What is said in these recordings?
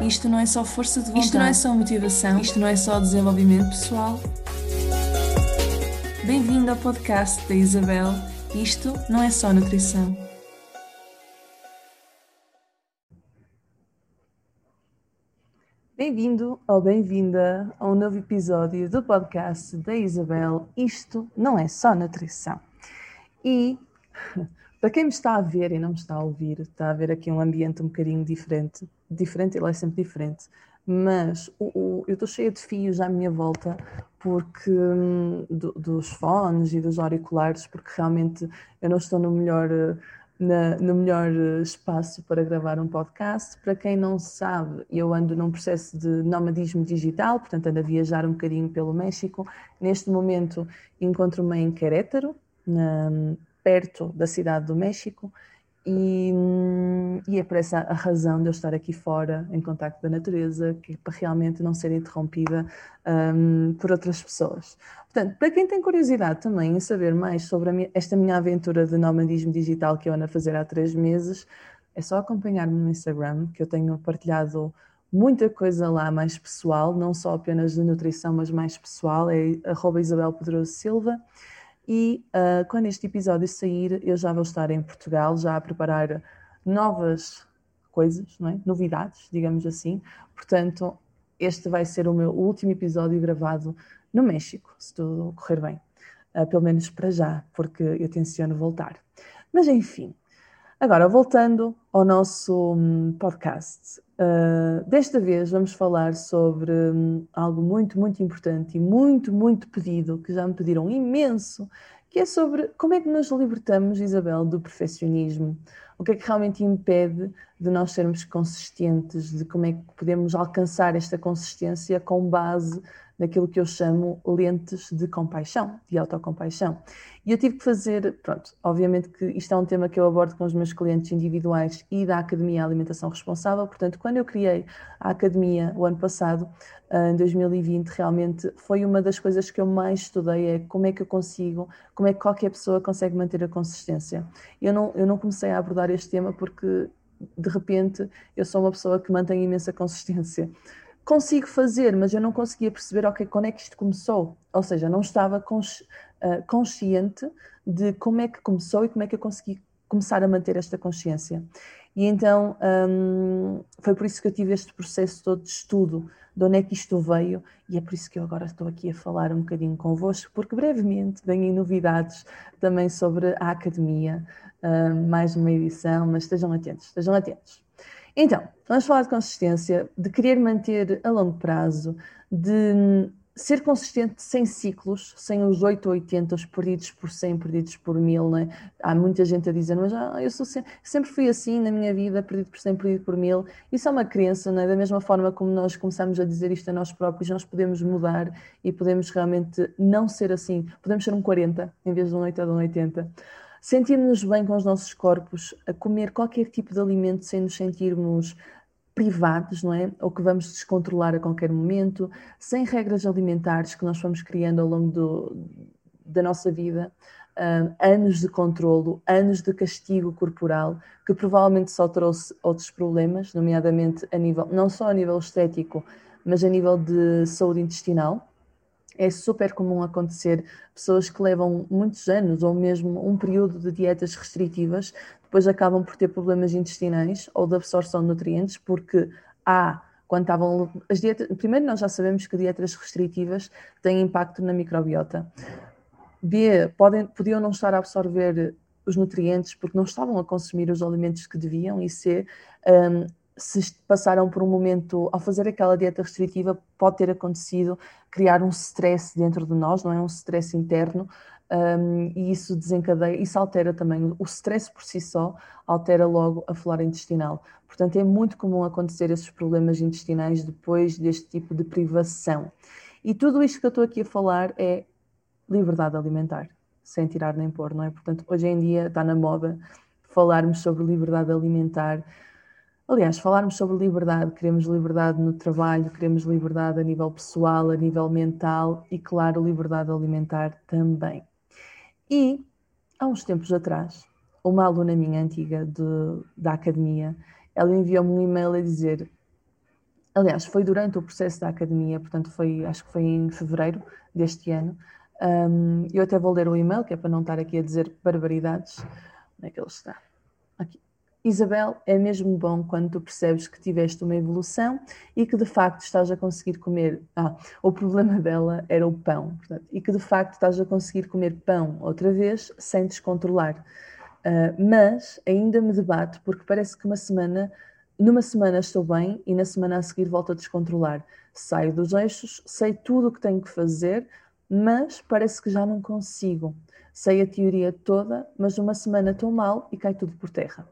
Isto não é só força de vontade. Isto não é só motivação. Isto não é só desenvolvimento pessoal. Bem-vindo ao podcast da Isabel. Isto não é só nutrição. Bem-vindo ou bem-vinda a um novo episódio do podcast da Isabel. Isto não é só nutrição. E para quem me está a ver e não me está a ouvir, está a ver aqui um ambiente um bocadinho diferente. Diferente, ele é sempre diferente. Mas o, o, eu estou cheia de fios à minha volta porque hum, do, dos fones e dos auriculares, porque realmente eu não estou no melhor, na, no melhor espaço para gravar um podcast. Para quem não sabe, eu ando num processo de nomadismo digital, portanto ando a viajar um bocadinho pelo México. Neste momento encontro-me em Querétaro, na, perto da cidade do México e, e, é por essa a razão de eu estar aqui fora, em contacto da natureza, que para realmente não ser interrompida um, por outras pessoas. Portanto, para quem tem curiosidade também em saber mais sobre minha, esta minha aventura de nomadismo digital que eu ando a fazer há três meses, é só acompanhar-me no Instagram, que eu tenho partilhado muita coisa lá mais pessoal, não só apenas de nutrição, mas mais pessoal, é arroba Isabel Pedroso Silva. E uh, quando este episódio sair, eu já vou estar em Portugal, já a preparar novas coisas, não é? novidades, digamos assim. Portanto, este vai ser o meu último episódio gravado no México, se tudo correr bem. Uh, pelo menos para já, porque eu tenciono voltar. Mas enfim, agora voltando ao nosso um, podcast. Uh, desta vez vamos falar sobre um, algo muito, muito importante e muito, muito pedido, que já me pediram imenso, que é sobre como é que nos libertamos, Isabel, do perfeccionismo. O que é que realmente impede de nós sermos consistentes, de como é que podemos alcançar esta consistência com base naquilo que eu chamo lentes de compaixão, de autocompaixão. E eu tive que fazer, pronto, obviamente que isto é um tema que eu abordo com os meus clientes individuais e da Academia Alimentação Responsável, portanto, quando eu criei a Academia o ano passado, em 2020, realmente foi uma das coisas que eu mais estudei, é como é que eu consigo, como é que qualquer pessoa consegue manter a consistência. Eu não, eu não comecei a abordar este tema porque, de repente, eu sou uma pessoa que mantém imensa consistência consigo fazer, mas eu não conseguia perceber, ok, quando é que isto começou? Ou seja, não estava uh, consciente de como é que começou e como é que eu consegui começar a manter esta consciência. E então um, foi por isso que eu tive este processo todo de estudo, de onde é que isto veio, e é por isso que eu agora estou aqui a falar um bocadinho convosco, porque brevemente venho novidades também sobre a academia, uh, mais uma edição, mas estejam atentos, estejam atentos. Então, vamos falar de consistência, de querer manter a longo prazo, de ser consistente sem ciclos, sem os 8 ou 80, os perdidos por 100, perdidos por 1000, né? Há muita gente a dizer, mas ah, eu sou sempre, sempre fui assim na minha vida, perdido por 100, perdido por 1000. Isso é uma crença, né? Da mesma forma como nós começamos a dizer isto a nós próprios, nós podemos mudar e podemos realmente não ser assim. Podemos ser um 40 em vez de um 8 ou um 80 sentirmos bem com os nossos corpos, a comer qualquer tipo de alimento sem nos sentirmos privados, não é? Ou que vamos descontrolar a qualquer momento, sem regras alimentares que nós fomos criando ao longo do, da nossa vida, uh, anos de controlo, anos de castigo corporal, que provavelmente só trouxe outros problemas, nomeadamente a nível, não só a nível estético, mas a nível de saúde intestinal é super comum acontecer pessoas que levam muitos anos ou mesmo um período de dietas restritivas, depois acabam por ter problemas intestinais ou de absorção de nutrientes, porque há quando estavam as dietas, primeiro nós já sabemos que dietas restritivas têm impacto na microbiota. B, podem, podiam não estar a absorver os nutrientes porque não estavam a consumir os alimentos que deviam, e C, um, se passaram por um momento, ao fazer aquela dieta restritiva, pode ter acontecido criar um stress dentro de nós, não é? Um stress interno, um, e isso desencadeia, isso altera também, o stress por si só altera logo a flora intestinal. Portanto, é muito comum acontecer esses problemas intestinais depois deste tipo de privação. E tudo isto que eu estou aqui a falar é liberdade alimentar, sem tirar nem pôr, não é? Portanto, hoje em dia está na moda falarmos sobre liberdade alimentar Aliás, falarmos sobre liberdade, queremos liberdade no trabalho, queremos liberdade a nível pessoal, a nível mental e, claro, liberdade alimentar também. E, há uns tempos atrás, uma aluna minha antiga de, da academia, ela enviou-me um e-mail a dizer aliás, foi durante o processo da academia, portanto, foi, acho que foi em fevereiro deste ano. Um, eu até vou ler o e-mail, que é para não estar aqui a dizer barbaridades. Onde é que ele está? Isabel, é mesmo bom quando tu percebes que tiveste uma evolução e que de facto estás a conseguir comer. Ah, o problema dela era o pão, portanto, e que de facto estás a conseguir comer pão outra vez sem descontrolar. Uh, mas ainda me debato porque parece que uma semana, numa semana estou bem e na semana a seguir volto a descontrolar. Saio dos eixos, sei tudo o que tenho que fazer, mas parece que já não consigo. Sei a teoria toda, mas uma semana estou mal e cai tudo por terra.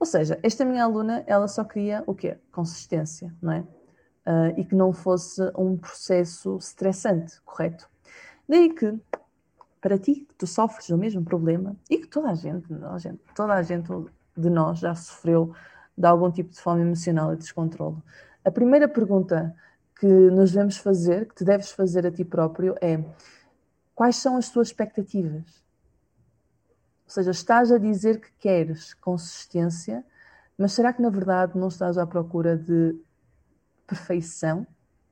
Ou seja, esta minha aluna, ela só queria o quê? Consistência, não é? Uh, e que não fosse um processo estressante, correto? Daí que, para ti, que tu sofres o mesmo problema, e que toda a gente, gente, toda a gente de nós já sofreu de algum tipo de fome emocional e descontrole, a primeira pergunta que nos devemos fazer, que te deves fazer a ti próprio, é quais são as tuas expectativas? Ou seja, estás a dizer que queres consistência, mas será que na verdade não estás à procura de perfeição?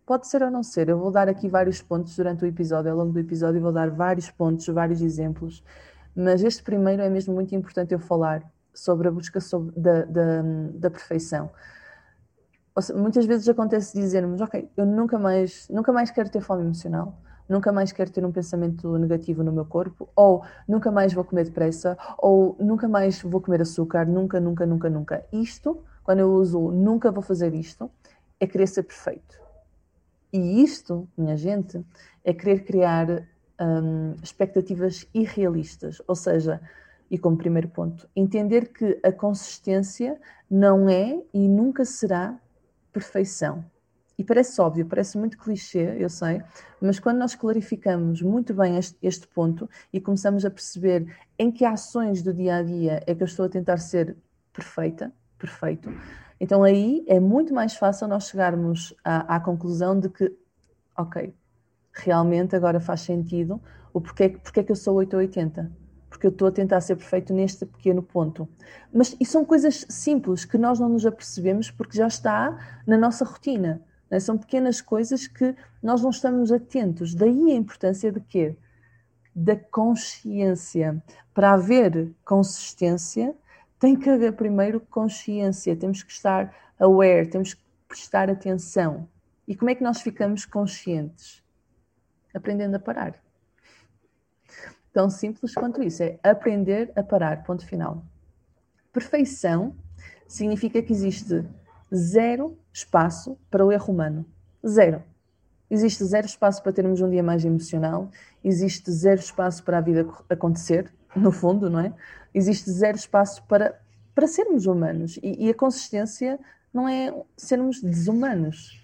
Pode ser ou não ser. Eu vou dar aqui vários pontos durante o episódio, ao longo do episódio, vou dar vários pontos, vários exemplos, mas este primeiro é mesmo muito importante eu falar sobre a busca sobre, da, da, da perfeição. Muitas vezes acontece dizermos, ok, eu nunca mais, nunca mais quero ter fome emocional, nunca mais quero ter um pensamento negativo no meu corpo, ou nunca mais vou comer depressa, ou nunca mais vou comer açúcar, nunca, nunca, nunca, nunca. Isto, quando eu uso nunca vou fazer isto, é querer ser perfeito. E isto, minha gente, é querer criar hum, expectativas irrealistas. Ou seja, e como primeiro ponto, entender que a consistência não é e nunca será perfeição. E parece óbvio, parece muito clichê, eu sei, mas quando nós clarificamos muito bem este, este, ponto e começamos a perceber em que ações do dia a dia é que eu estou a tentar ser perfeita, perfeito, então aí é muito mais fácil nós chegarmos à, à conclusão de que, ok, realmente agora faz sentido o porquê, porquê que eu sou 8 ou 80 porque eu estou a tentar ser perfeito neste pequeno ponto. Mas e são coisas simples que nós não nos apercebemos porque já está na nossa rotina. Né? São pequenas coisas que nós não estamos atentos. Daí a importância de quê? Da consciência. Para haver consistência, tem que haver primeiro consciência. Temos que estar aware, temos que prestar atenção. E como é que nós ficamos conscientes? Aprendendo a parar. Tão simples quanto isso. É aprender a parar. Ponto final. Perfeição significa que existe zero espaço para o erro humano. Zero. Existe zero espaço para termos um dia mais emocional, existe zero espaço para a vida acontecer, no fundo, não é? Existe zero espaço para, para sermos humanos. E, e a consistência não é sermos desumanos,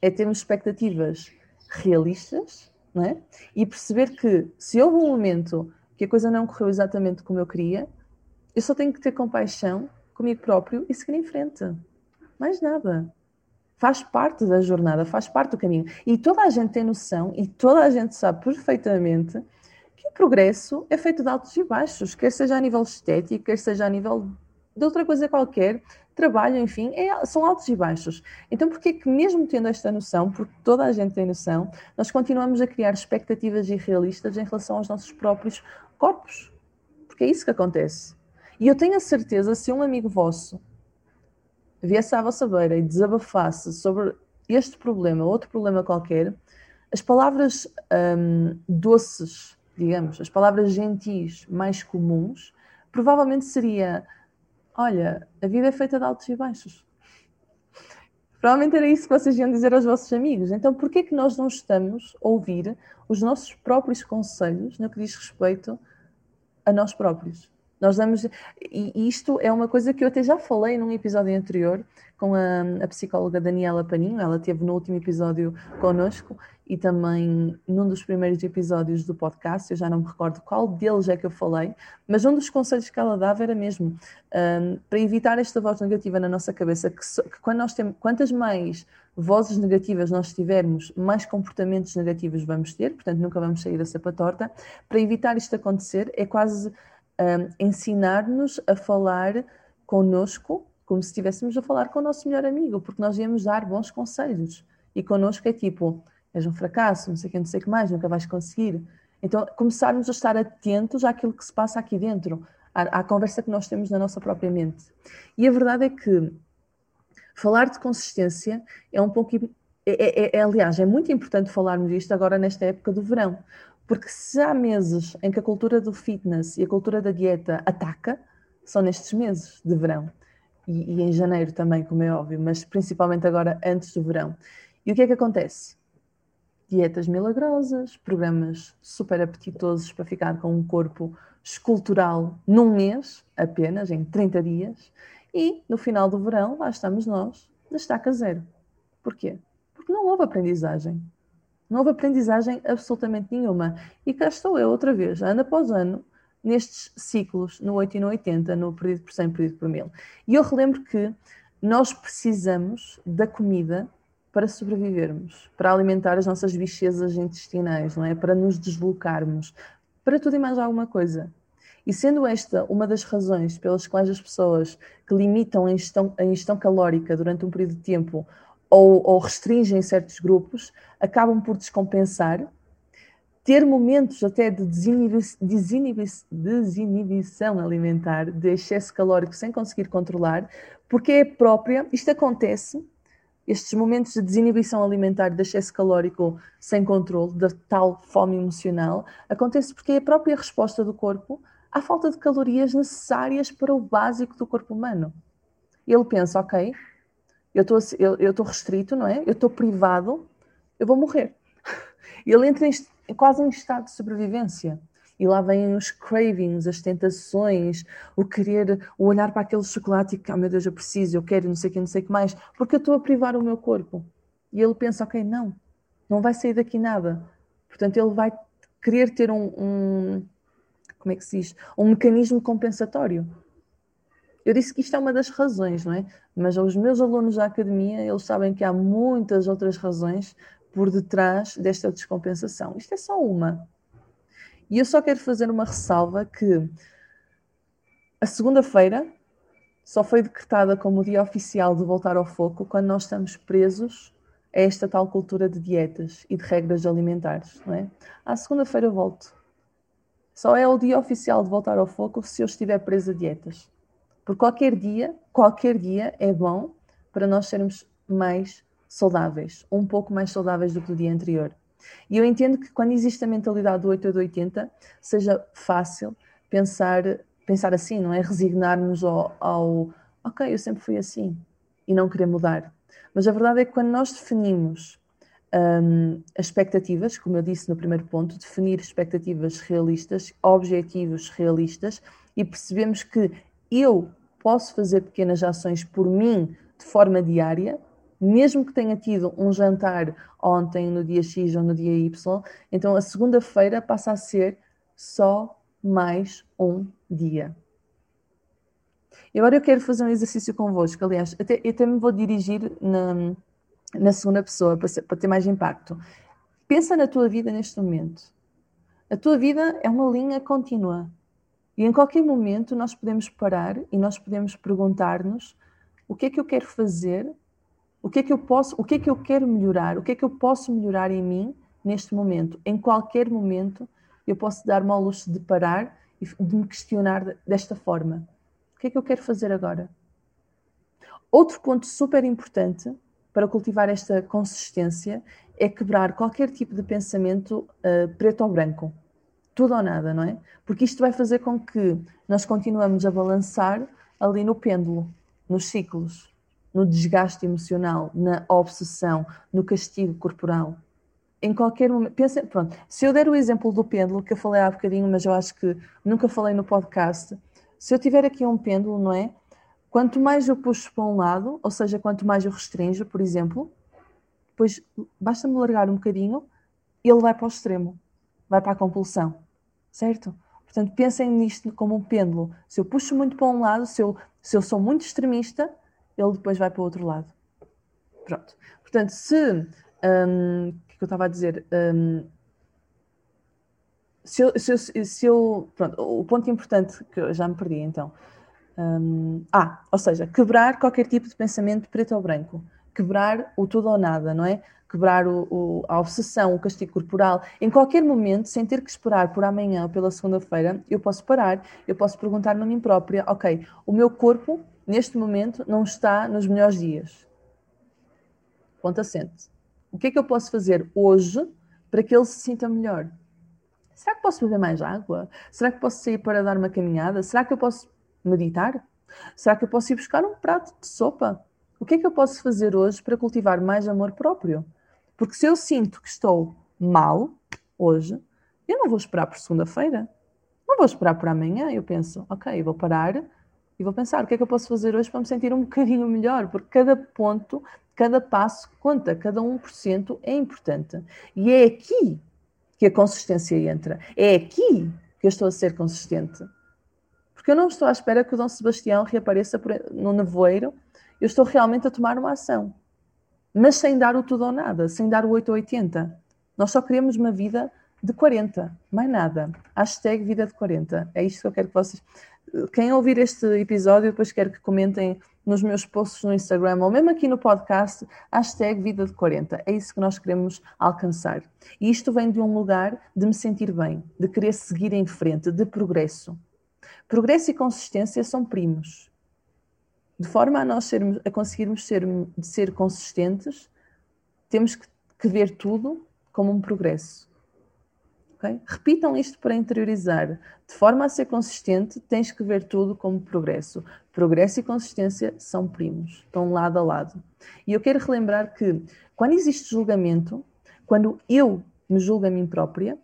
é termos expectativas realistas, não é? E perceber que se houve um momento que a coisa não correu exatamente como eu queria, eu só tenho que ter compaixão comigo próprio e seguir em frente. Mais nada. Faz parte da jornada, faz parte do caminho. E toda a gente tem noção e toda a gente sabe perfeitamente que o progresso é feito de altos e baixos, quer seja a nível estético, quer seja a nível de outra coisa qualquer, trabalho, enfim, é, são altos e baixos. Então, porquê que mesmo tendo esta noção, porque toda a gente tem noção, nós continuamos a criar expectativas irrealistas em relação aos nossos próprios corpos? Porque é isso que acontece. E eu tenho a certeza, se um amigo vosso viesse à vossa beira e desabafasse sobre este problema, outro problema qualquer, as palavras hum, doces, digamos, as palavras gentis mais comuns, provavelmente seria: Olha, a vida é feita de altos e baixos. Provavelmente era isso que vocês iam dizer aos vossos amigos. Então, por que que nós não estamos a ouvir os nossos próprios conselhos no que diz respeito a nós próprios? Nós damos. E isto é uma coisa que eu até já falei num episódio anterior com a, a psicóloga Daniela Paninho. Ela teve no último episódio connosco e também num dos primeiros episódios do podcast. Eu já não me recordo qual deles é que eu falei, mas um dos conselhos que ela dava era mesmo um, para evitar esta voz negativa na nossa cabeça, que, que quando nós temos, quantas mais vozes negativas nós tivermos, mais comportamentos negativos vamos ter, portanto nunca vamos sair da cepa torta. Para evitar isto acontecer, é quase um, ensinar-nos a falar connosco como se estivéssemos a falar com o nosso melhor amigo, porque nós íamos dar bons conselhos. E connosco é tipo, és um fracasso, não sei o que, não sei o que mais, nunca vais conseguir. Então, começarmos a estar atentos àquilo que se passa aqui dentro, à, à conversa que nós temos na nossa própria mente. E a verdade é que falar de consistência é um pouco. É, é, é, aliás, é muito importante falarmos isto agora nesta época do verão, porque se há meses em que a cultura do fitness e a cultura da dieta ataca, são nestes meses de verão. E, e, em janeiro também, como é óbvio, mas principalmente agora antes do verão. E o que é que acontece? Dietas milagrosas, programas super apetitosos para ficar com um corpo escultural num mês apenas, em 30 dias, e no final do verão lá estamos nós, na estaca zero. Porquê? Porque não houve aprendizagem. Não houve aprendizagem absolutamente nenhuma. E cá estou eu outra vez, ano após ano, nestes ciclos, no 8 e no 80, no perdido por 100, perdido por 1000. E eu relembro que nós precisamos da comida para sobrevivermos, para alimentar as nossas bichezas intestinais, não é? Para nos deslocarmos, para tudo e mais alguma coisa. E sendo esta uma das razões pelas quais as pessoas que limitam a ingestão, a ingestão calórica durante um período de tempo ou, ou restringem certos grupos, acabam por descompensar, ter momentos até de desinibi desinibi desinibição alimentar, de excesso calórico sem conseguir controlar, porque é própria, isto acontece estes momentos de desinibição alimentar, de excesso calórico sem controle, da tal fome emocional, acontece porque é a própria resposta do corpo à falta de calorias necessárias para o básico do corpo humano. Ele pensa, ok, eu estou eu restrito, não é? Eu estou privado, eu vou morrer. Ele entra em, quase em estado de sobrevivência. E lá vêm os cravings, as tentações, o querer, o olhar para aquele chocolate e que, oh meu Deus, eu preciso, eu quero, não sei o que, não sei o que mais, porque eu estou a privar o meu corpo. E ele pensa, ok, não, não vai sair daqui nada. Portanto, ele vai querer ter um, um como é que se diz? Um mecanismo compensatório. Eu disse que isto é uma das razões, não é? Mas os meus alunos da academia, eles sabem que há muitas outras razões por detrás desta descompensação. Isto é só uma. E eu só quero fazer uma ressalva que a segunda-feira só foi decretada como dia oficial de voltar ao foco quando nós estamos presos a esta tal cultura de dietas e de regras alimentares, não é? À segunda-feira volto. Só é o dia oficial de voltar ao foco se eu estiver preso a dietas. Por qualquer dia, qualquer dia é bom para nós sermos mais saudáveis, um pouco mais saudáveis do que o dia anterior. E eu entendo que quando existe a mentalidade do 8 a 80, seja fácil pensar, pensar assim, não é? Resignar-nos ao, ao ok, eu sempre fui assim e não querer mudar. Mas a verdade é que quando nós definimos um, as expectativas, como eu disse no primeiro ponto, definir expectativas realistas, objetivos realistas e percebemos que eu posso fazer pequenas ações por mim de forma diária, mesmo que tenha tido um jantar ontem, no dia X ou no dia Y, então a segunda-feira passa a ser só mais um dia. E agora eu quero fazer um exercício convosco, aliás, até, eu até me vou dirigir na, na segunda pessoa para, ser, para ter mais impacto. Pensa na tua vida neste momento. A tua vida é uma linha contínua. E em qualquer momento nós podemos parar e nós podemos perguntar-nos o que é que eu quero fazer o que é que eu posso, o que é que eu quero melhorar? O que é que eu posso melhorar em mim neste momento? Em qualquer momento eu posso dar-me ao luxo de parar e de me questionar desta forma. O que é que eu quero fazer agora? Outro ponto super importante para cultivar esta consistência é quebrar qualquer tipo de pensamento uh, preto ou branco. Tudo ou nada, não é? Porque isto vai fazer com que nós continuemos a balançar ali no pêndulo, nos ciclos no desgaste emocional, na obsessão, no castigo corporal. Em qualquer momento, pensa, pronto, se eu der o exemplo do pêndulo, que eu falei há bocadinho, mas eu acho que nunca falei no podcast, se eu tiver aqui um pêndulo, não é? Quanto mais eu puxo para um lado, ou seja, quanto mais eu restringo, por exemplo, depois basta-me largar um bocadinho, ele vai para o extremo, vai para a compulsão, certo? Portanto, pensem nisto como um pêndulo. Se eu puxo muito para um lado, se eu, se eu sou muito extremista, ele depois vai para o outro lado. Pronto. Portanto, se. Um, o que, é que eu estava a dizer? Um, se eu, se eu, se eu, pronto, o ponto importante que eu já me perdi então. Um, ah, ou seja, quebrar qualquer tipo de pensamento preto ou branco, quebrar o tudo ou nada, não é? Quebrar o, o, a obsessão, o castigo corporal. Em qualquer momento, sem ter que esperar por amanhã ou pela segunda-feira, eu posso parar, eu posso perguntar-me a mim própria: ok, o meu corpo, neste momento, não está nos melhores dias. Ponto assente. O que é que eu posso fazer hoje para que ele se sinta melhor? Será que posso beber mais água? Será que posso sair para dar uma caminhada? Será que eu posso meditar? Será que eu posso ir buscar um prato de sopa? O que é que eu posso fazer hoje para cultivar mais amor próprio? Porque se eu sinto que estou mal hoje, eu não vou esperar por segunda-feira. Não vou esperar por amanhã. Eu penso, ok, vou parar e vou pensar o que é que eu posso fazer hoje para me sentir um bocadinho melhor, porque cada ponto, cada passo conta, cada 1% é importante. E é aqui que a consistência entra. É aqui que eu estou a ser consistente. Porque eu não estou à espera que o Dom Sebastião reapareça no nevoeiro, eu estou realmente a tomar uma ação. Mas sem dar o tudo ou nada, sem dar o 8 ou 80. Nós só queremos uma vida de 40, mais nada. Hashtag vida de 40. É isto que eu quero que vocês. Quem ouvir este episódio, depois quero que comentem nos meus posts no Instagram ou mesmo aqui no podcast, hashtag vida de 40. É isso que nós queremos alcançar. E isto vem de um lugar de me sentir bem, de querer seguir em frente, de progresso. Progresso e consistência são primos. De forma a nós sermos, a conseguirmos ser, ser consistentes, temos que, que ver tudo como um progresso. Okay? Repitam isto para interiorizar. De forma a ser consistente, tens que ver tudo como progresso. Progresso e consistência são primos, estão lado a lado. E eu quero relembrar que quando existe julgamento, quando eu me julgo a mim própria,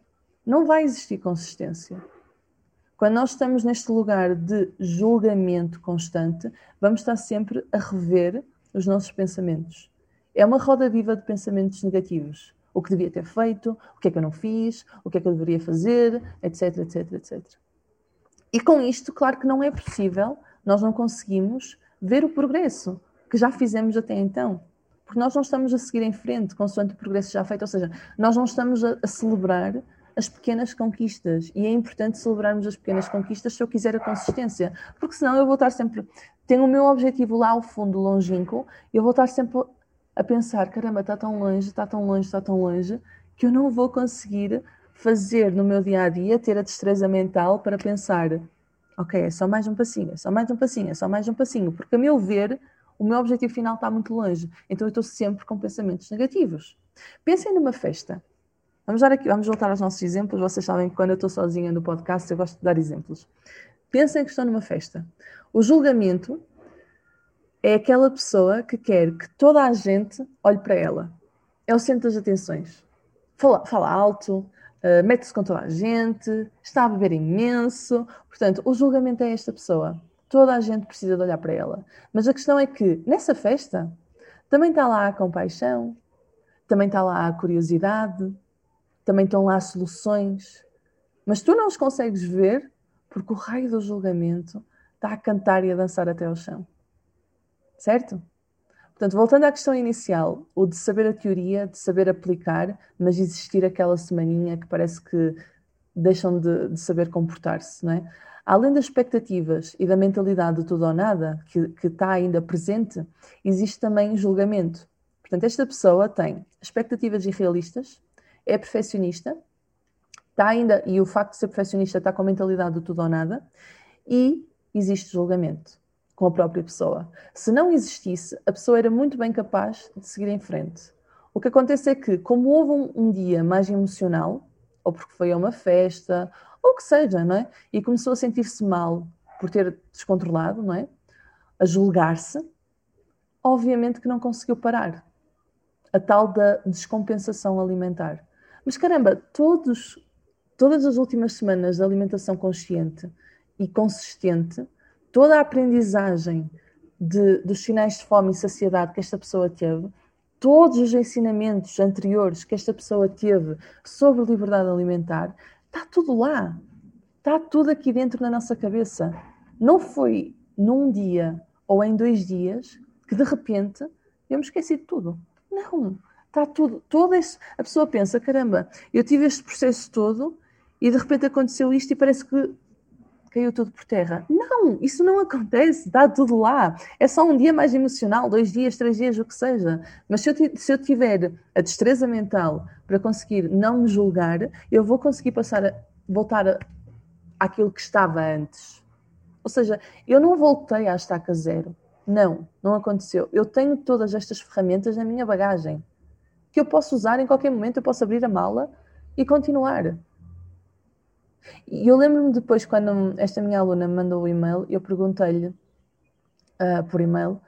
não vai existir consistência. Quando nós estamos neste lugar de julgamento constante, vamos estar sempre a rever os nossos pensamentos. É uma roda viva de pensamentos negativos o que devia ter feito, o que é que eu não fiz, o que é que eu deveria fazer, etc, etc, etc. E com isto, claro que não é possível, nós não conseguimos ver o progresso que já fizemos até então. Porque nós não estamos a seguir em frente consoante o progresso já feito, ou seja, nós não estamos a, a celebrar as pequenas conquistas. E é importante celebrarmos as pequenas conquistas se eu quiser a consistência. Porque senão eu vou estar sempre. Tenho o meu objetivo lá ao fundo, longínquo, e eu vou estar sempre a pensar: caramba, está tão longe, está tão longe, está tão longe, que eu não vou conseguir fazer no meu dia a dia, ter a destreza mental para pensar: ok, é só mais um passinho, é só mais um passinho, é só mais um passinho, porque a meu ver, o meu objetivo final está muito longe, então eu estou sempre com pensamentos negativos. Pensem numa festa. Vamos, dar aqui, vamos voltar aos nossos exemplos. Vocês sabem que quando eu estou sozinha no podcast, eu gosto de dar exemplos. Pensem que estão numa festa. O julgamento é aquela pessoa que quer que toda a gente olhe para ela. É o centro das atenções. Fala, fala alto, uh, mete-se com toda a gente, está a beber imenso. Portanto, o julgamento é esta pessoa. Toda a gente precisa de olhar para ela. Mas a questão é que, nessa festa, também está lá a compaixão, também está lá a curiosidade, também estão lá soluções. Mas tu não os consegues ver porque o raio do julgamento está a cantar e a dançar até ao chão. Certo? Portanto, voltando à questão inicial, o de saber a teoria, de saber aplicar, mas existir aquela semaninha que parece que deixam de, de saber comportar-se, não é? Além das expectativas e da mentalidade de tudo ou nada, que, que está ainda presente, existe também julgamento. Portanto, esta pessoa tem expectativas irrealistas, é perfeccionista, está ainda, e o facto de ser perfeccionista está com a mentalidade de tudo ou nada, e existe julgamento com a própria pessoa. Se não existisse, a pessoa era muito bem capaz de seguir em frente. O que acontece é que, como houve um, um dia mais emocional, ou porque foi a uma festa, ou o que seja, não é? E começou a sentir-se mal por ter descontrolado, não é? A julgar-se, obviamente que não conseguiu parar. A tal da descompensação alimentar. Mas caramba, todos, todas as últimas semanas de alimentação consciente e consistente toda a aprendizagem de, dos sinais de fome e saciedade que esta pessoa teve, todos os ensinamentos anteriores que esta pessoa teve sobre liberdade alimentar, está tudo lá. Está tudo aqui dentro na nossa cabeça. Não foi num dia ou em dois dias que de repente eu me esqueci de tudo. Não. Está tudo. Esse, a pessoa pensa: caramba, eu tive este processo todo e de repente aconteceu isto e parece que caiu tudo por terra. Não, isso não acontece, está tudo lá. É só um dia mais emocional, dois dias, três dias, o que seja. Mas se eu, se eu tiver a destreza mental para conseguir não me julgar, eu vou conseguir passar a, voltar àquilo que estava antes. Ou seja, eu não voltei à estaca zero. Não, não aconteceu. Eu tenho todas estas ferramentas na minha bagagem que eu posso usar em qualquer momento. Eu posso abrir a mala e continuar. E eu lembro-me depois, quando esta minha aluna me mandou o e-mail, eu perguntei-lhe uh, por e-mail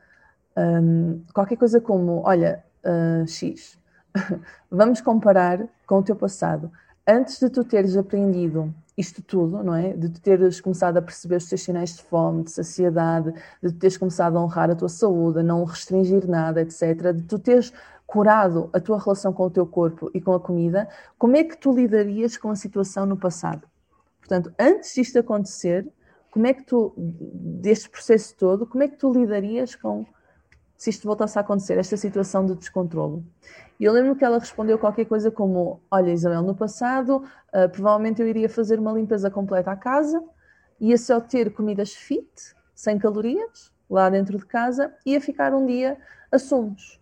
um, qualquer coisa como: Olha, uh, X, vamos comparar com o teu passado. Antes de tu teres aprendido isto tudo, não é? De tu teres começado a perceber os teus sinais de fome, de saciedade, de tu teres começado a honrar a tua saúde, a não restringir nada, etc., de tu teres curado a tua relação com o teu corpo e com a comida, como é que tu lidarias com a situação no passado? Portanto, antes disto acontecer, como é que tu, deste processo todo, como é que tu lidarias com se isto voltasse a acontecer, esta situação de descontrolo? E eu lembro que ela respondeu qualquer coisa como: Olha, Isabel, no passado, uh, provavelmente eu iria fazer uma limpeza completa à casa, ia só ter comidas fit, sem calorias, lá dentro de casa, ia ficar um dia a sumos,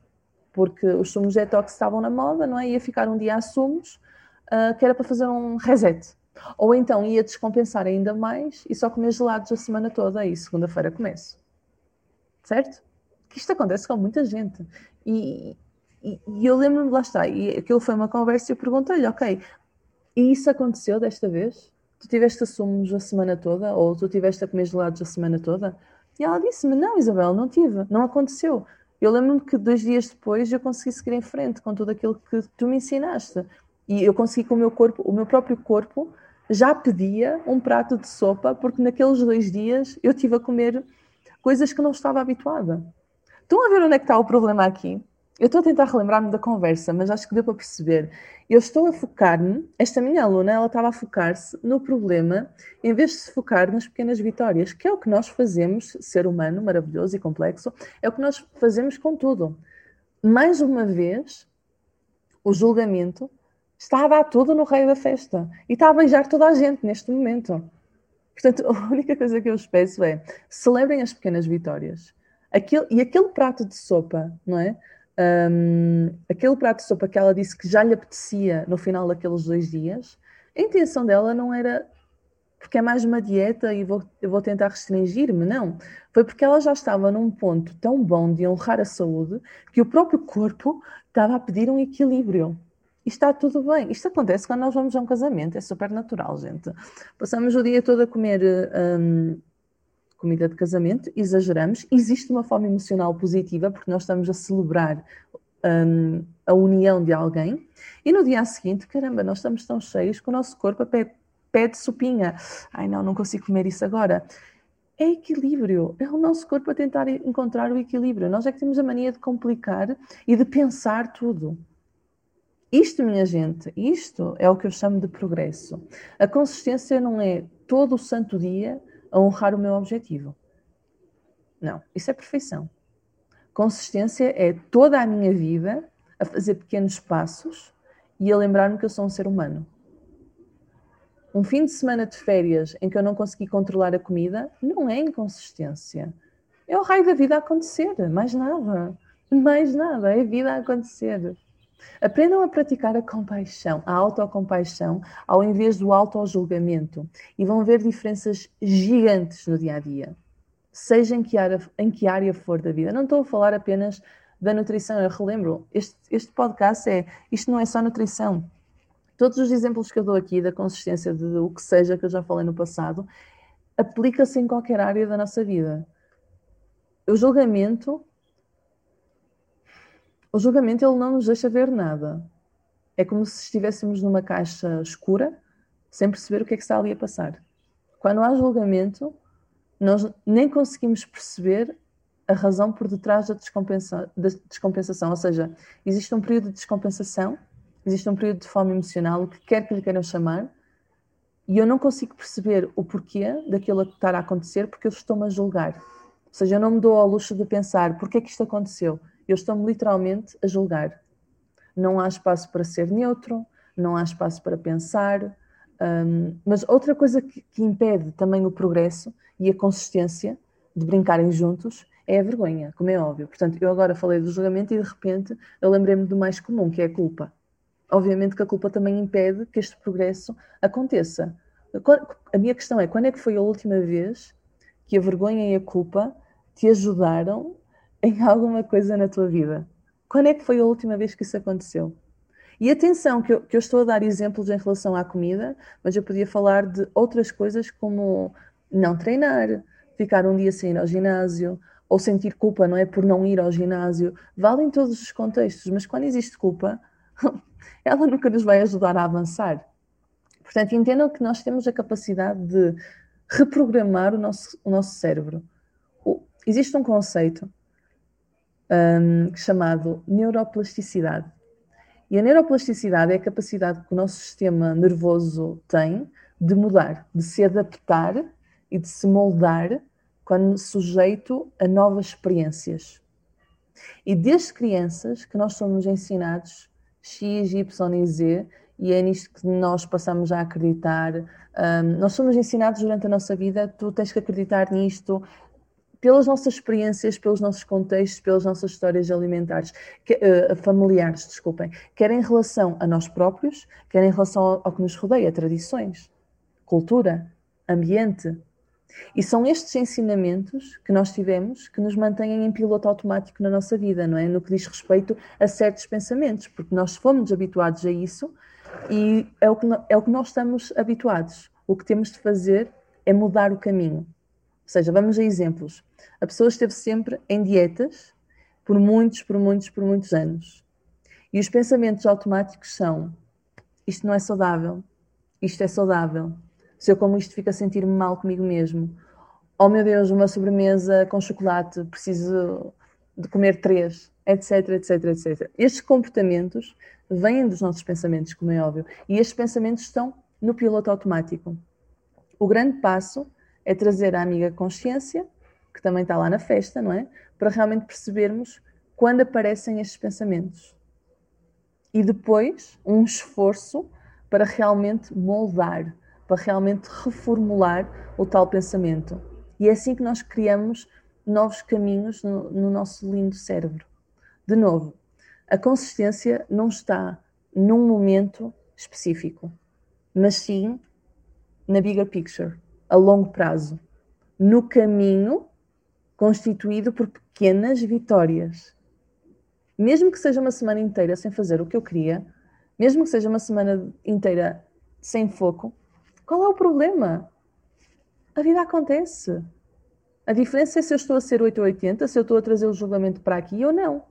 porque os sumos detox estavam na moda, não é? Ia ficar um dia a sumos, uh, que era para fazer um reset. Ou então ia descompensar ainda mais e só comer gelados a semana toda e segunda-feira começo. Certo? Que isto acontece com muita gente. E, e, e eu lembro-me, lá está, e aquilo foi uma conversa e eu perguntei-lhe, ok, e isso aconteceu desta vez? Tu tiveste a sumos a semana toda? Ou tu tiveste a comer gelados a semana toda? E ela disse-me, não Isabel, não tive, não aconteceu. Eu lembro-me que dois dias depois eu consegui seguir em frente com tudo aquilo que tu me ensinaste. E eu consegui com o meu corpo, o meu próprio corpo já pedia um prato de sopa, porque naqueles dois dias eu tive a comer coisas que não estava habituada. Estão a ver onde é que está o problema aqui? Eu estou a tentar relembrar-me da conversa, mas acho que deu para perceber. Eu estou a focar-me, esta minha aluna, ela estava a focar-se no problema, em vez de se focar nas pequenas vitórias, que é o que nós fazemos, ser humano maravilhoso e complexo, é o que nós fazemos com tudo. Mais uma vez, o julgamento está a dar tudo no rei da festa e está a beijar toda a gente neste momento. Portanto, a única coisa que eu os peço é celebrem as pequenas vitórias. Aquele, e aquele prato de sopa, não é? Um, aquele prato de sopa que ela disse que já lhe apetecia no final daqueles dois dias, a intenção dela não era porque é mais uma dieta e vou, eu vou tentar restringir-me, não. Foi porque ela já estava num ponto tão bom de honrar a saúde que o próprio corpo estava a pedir um equilíbrio. E está tudo bem. Isto acontece quando nós vamos a um casamento, é super natural, gente. Passamos o dia todo a comer um, comida de casamento, exageramos, existe uma forma emocional positiva, porque nós estamos a celebrar um, a união de alguém, e no dia seguinte, caramba, nós estamos tão cheios que o nosso corpo pede, sopinha. Ai não, não consigo comer isso agora. É equilíbrio, é o nosso corpo a tentar encontrar o equilíbrio. Nós é que temos a mania de complicar e de pensar tudo. Isto, minha gente, isto é o que eu chamo de progresso. A consistência não é todo o santo dia a honrar o meu objetivo. Não, isso é perfeição. Consistência é toda a minha vida a fazer pequenos passos e a lembrar-me que eu sou um ser humano. Um fim de semana de férias em que eu não consegui controlar a comida não é inconsistência. É o raio da vida a acontecer, mais nada. Mais nada, é a vida a acontecer. Aprendam a praticar a compaixão, a autocompaixão, ao invés do auto-julgamento, e vão ver diferenças gigantes no dia a dia, seja em que, área, em que área for da vida. Não estou a falar apenas da nutrição, eu relembro, este, este podcast é, isto não é só nutrição. Todos os exemplos que eu dou aqui da consistência de o que seja que eu já falei no passado, aplica-se em qualquer área da nossa vida. O julgamento o julgamento ele não nos deixa ver nada. É como se estivéssemos numa caixa escura, sem perceber o que é que está ali a passar. Quando há julgamento, nós nem conseguimos perceber a razão por detrás da, descompensa da descompensação. Ou seja, existe um período de descompensação, existe um período de fome emocional, o que quer que lhe queiram chamar, e eu não consigo perceber o porquê daquilo que está a acontecer porque eu estou-me a julgar. Ou seja, eu não me dou ao luxo de pensar porquê é que isto aconteceu. Eu estou-me literalmente a julgar. Não há espaço para ser neutro, não há espaço para pensar, Um, mas outra coisa que, que, impede também o progresso e a consistência de brincarem juntos é a vergonha, como é óbvio. Portanto, eu agora falei do julgamento e de repente eu lembrei-me do mais comum, que é a culpa. Obviamente que a culpa também impede que este progresso aconteça. A minha questão é: quando é que foi a última vez que a vergonha e a culpa te ajudaram em alguma coisa na tua vida? Quando é que foi a última vez que isso aconteceu? E atenção, que eu, que eu, estou a dar exemplos em relação à comida, mas eu podia falar de outras coisas como não treinar, ficar um dia sem ir ao ginásio, ou sentir culpa, não é? Por não ir ao ginásio. Vale em todos os contextos, mas quando existe culpa, ela nunca nos vai ajudar a avançar. Portanto, entendam que nós temos a capacidade de reprogramar o nosso, o nosso cérebro. O, existe um conceito um, chamado neuroplasticidade e a neuroplasticidade é a capacidade que o nosso sistema nervoso tem de mudar, de se adaptar e de se moldar quando sujeito a novas experiências. E desde crianças que nós somos ensinados X, Y e Z, e é nisto que nós passamos a acreditar. Um, nós somos ensinados durante a nossa vida, tu tens que acreditar nisto, pelas nossas experiências, pelos nossos contextos, pelas nossas histórias alimentares, que, uh, familiares, desculpem, quer em relação a nós próprios, quer em relação ao, ao que nos rodeia, tradições, cultura, ambiente. E são estes ensinamentos que nós tivemos que nos mantêm em piloto automático na nossa vida, não é? No que diz respeito a certos pensamentos, porque nós fomos habituados a isso e é o que, é o que nós estamos habituados. O que temos de fazer é mudar o caminho seja, vamos a exemplos. A pessoa esteve sempre em dietas por muitos, por muitos, por muitos anos. E os pensamentos automáticos são: isto não é saudável, isto é saudável. Se eu como isto, fico a sentir-me mal comigo mesmo. Oh meu Deus, uma sobremesa com chocolate, preciso de comer três, etc, etc, etc. Estes comportamentos vêm dos nossos pensamentos, como é óbvio, e estes pensamentos estão no piloto automático. O grande passo é trazer a amiga consciência, que também está lá na festa, não é? Para realmente percebermos quando aparecem estes pensamentos. E depois, um esforço para realmente moldar, para realmente reformular o tal pensamento. E é assim que nós criamos novos caminhos no, no nosso lindo cérebro. De novo, a consistência não está num momento específico, mas sim na bigger picture a longo prazo, no caminho constituído por pequenas vitórias. Mesmo que seja uma semana inteira sem fazer o que eu queria, mesmo que seja uma semana inteira sem foco, qual é o problema? A vida acontece. A diferença é se eu estou a ser 8 ou 80, se eu estou a trazer o julgamento para aqui ou não.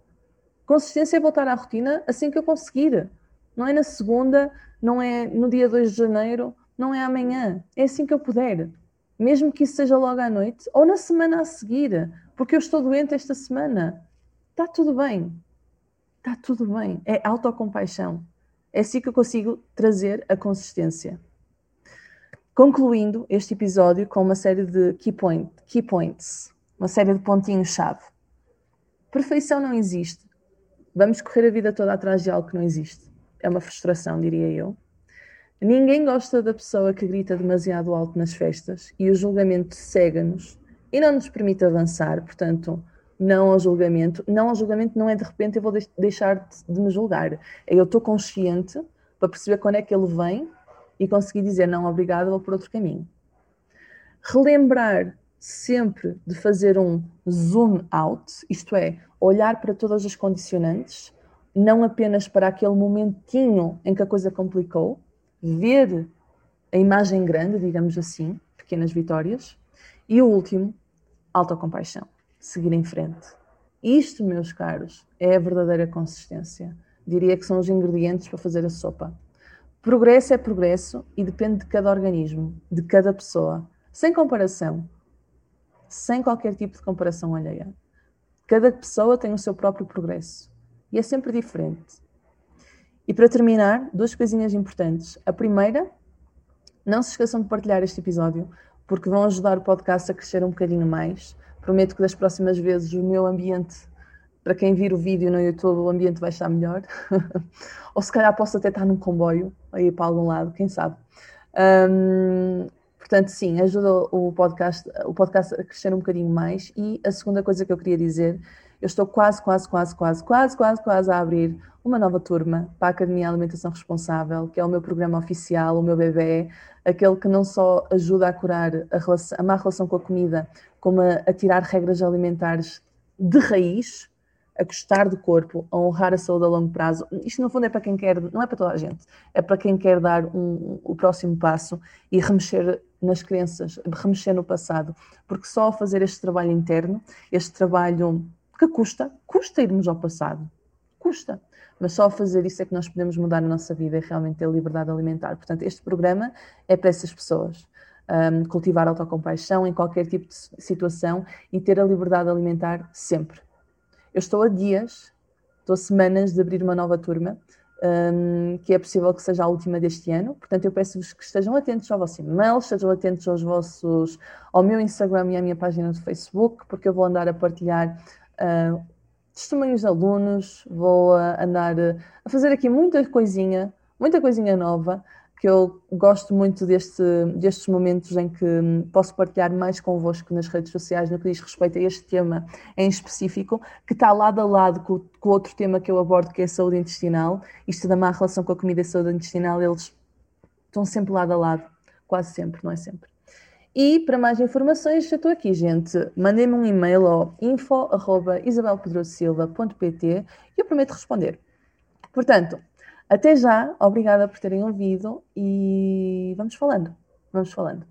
Consistência é voltar à rotina assim que eu conseguir. Não é na segunda, não é no dia 2 de janeiro, não é amanhã, é assim que eu puder. Mesmo que isso seja logo à noite ou na semana a seguir, porque eu estou doente esta semana. Está tudo bem. Está tudo bem. É autocompaixão. É assim que eu consigo trazer a consistência. Concluindo este episódio com uma série de key, point, key points, uma série de pontinhos-chave. Perfeição não existe. Vamos correr a vida toda atrás de algo que não existe. É uma frustração, diria eu. Ninguém gosta da pessoa que grita demasiado alto nas festas e o julgamento cega-nos e não nos permite avançar. Portanto, não ao julgamento. Não ao julgamento não é de repente eu vou deixar de me julgar. Eu estou consciente para perceber quando é que ele vem e conseguir dizer não, obrigado, vou por outro caminho. Relembrar sempre de fazer um zoom out, isto é, olhar para todas as condicionantes, não apenas para aquele momentinho em que a coisa complicou, ver a imagem grande, digamos assim, pequenas vitórias. E o último, autocompaixão, seguir em frente. Isto, meus caros, é a verdadeira consistência. Diria que são os ingredientes para fazer a sopa. Progresso é progresso e depende de cada organismo, de cada pessoa, sem comparação, sem qualquer tipo de comparação alheia. Cada pessoa tem o seu próprio progresso e é sempre diferente. E para terminar, duas coisinhas importantes. A primeira, não se esqueçam de partilhar este episódio, porque vão ajudar o podcast a crescer um bocadinho mais. Prometo que das próximas vezes o meu ambiente, para quem vir o vídeo no YouTube, o ambiente vai estar melhor. Ou se calhar posso até estar num comboio, aí para algum lado, quem sabe. Um, portanto, sim, ajuda o podcast, o podcast a crescer um bocadinho mais. E a segunda coisa que eu queria dizer, eu estou quase, quase, quase, quase, quase, quase, quase a abrir uma nova turma para a Academia Alimentação Responsável, que é o meu programa oficial, o meu bebê, aquele que não só ajuda a curar a, relação, a má relação com a comida, como a, a tirar regras alimentares de raiz, a gostar do corpo, a honrar a saúde a longo prazo. Isto, no fundo, é para quem quer, não é para toda a gente, é para quem quer dar um, o próximo passo e remexer nas crenças, remexer no passado. Porque só fazer este trabalho interno, este trabalho que custa, custa irmos ao passado, custa. Mas só fazer isso é que nós podemos mudar a nossa vida e realmente ter liberdade alimentar. Portanto, este programa é para essas pessoas. Um, cultivar autocompaixão em qualquer tipo de situação e ter a liberdade alimentar sempre eu estou a dias, estou a semanas de abrir uma nova turma, um, que é possível que seja a última deste ano. Portanto, eu peço-vos que estejam atentos ao vosso e-mail, estejam atentos aos vossos, ao meu Instagram e à minha página do Facebook, porque eu vou andar a partilhar uh, testemunhos de alunos, vou andar a fazer aqui muita coisinha, muita coisinha nova que eu gosto muito deste, destes momentos em que posso partilhar mais convosco nas redes sociais no que diz respeito a este tema em específico, que está lado a lado com, com outro tema que eu abordo, que é a saúde intestinal. Isto da má relação com a comida e a saúde intestinal, eles estão sempre lado a lado, quase sempre, não é sempre. E para mais informações, eu estou aqui, gente. Mandem-me um e-mail ao info.isabelpedrosilva.pt e eu prometo responder. Portanto, até já, obrigada por terem ouvido e vamos falando, vamos falando.